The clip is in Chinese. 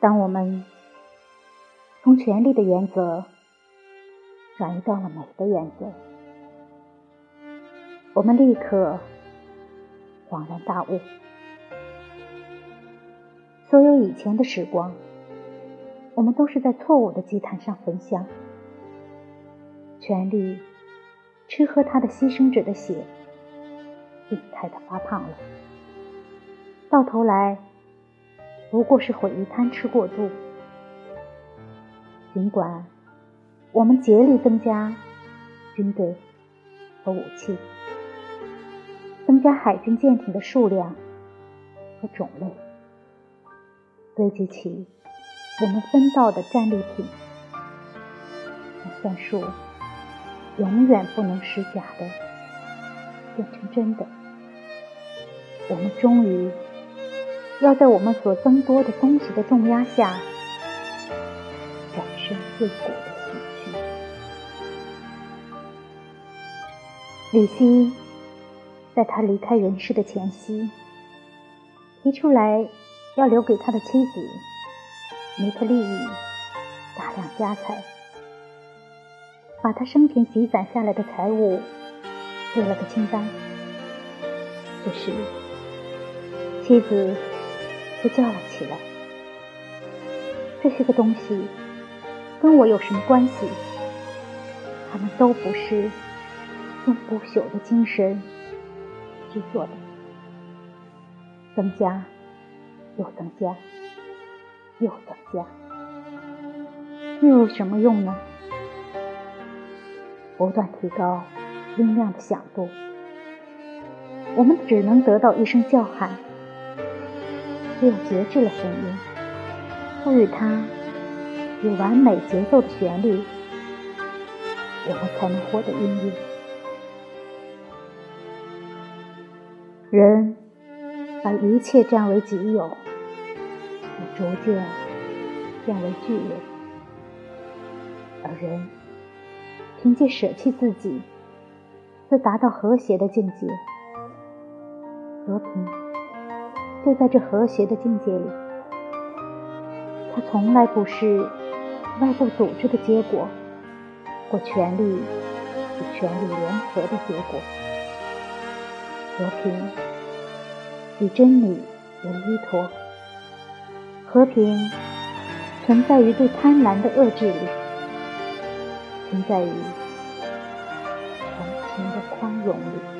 当我们从权力的原则转移到了美的原则，我们立刻恍然大悟：所有以前的时光，我们都是在错误的祭坛上焚香。权力吃喝他的牺牲者的血，病态的发胖了，到头来。不过是毁于贪吃过度。尽管我们竭力增加军队和武器，增加海军舰艇的数量和种类，堆积起我们分到的战利品，但算术永远不能使假的变成真的。我们终于。要在我们所增多的东西的重压下，转身自骨的死去。李希在他离开人世的前夕，提出来要留给他的妻子梅特利大量家财，把他生平积攒下来的财物列了个清单。这时，妻子。就叫了起来。这些个东西跟我有什么关系？他们都不是用不朽的精神制作的，增加又增加又增加，又有什么用呢？不断提高音量的响度，我们只能得到一声叫喊。只有节制了声音，赋予它有完美节奏的旋律，我们才能获得音乐。人把一切占为己有，也逐渐变为巨人；而人凭借舍弃自己，则达到和谐的境界，和平。就在这和谐的境界里，它从来不是外部组织的结果，或权力与权力联合的结果。和平以真理为依托，和平存在于对贪婪的遏制里，存在于同情的宽容里。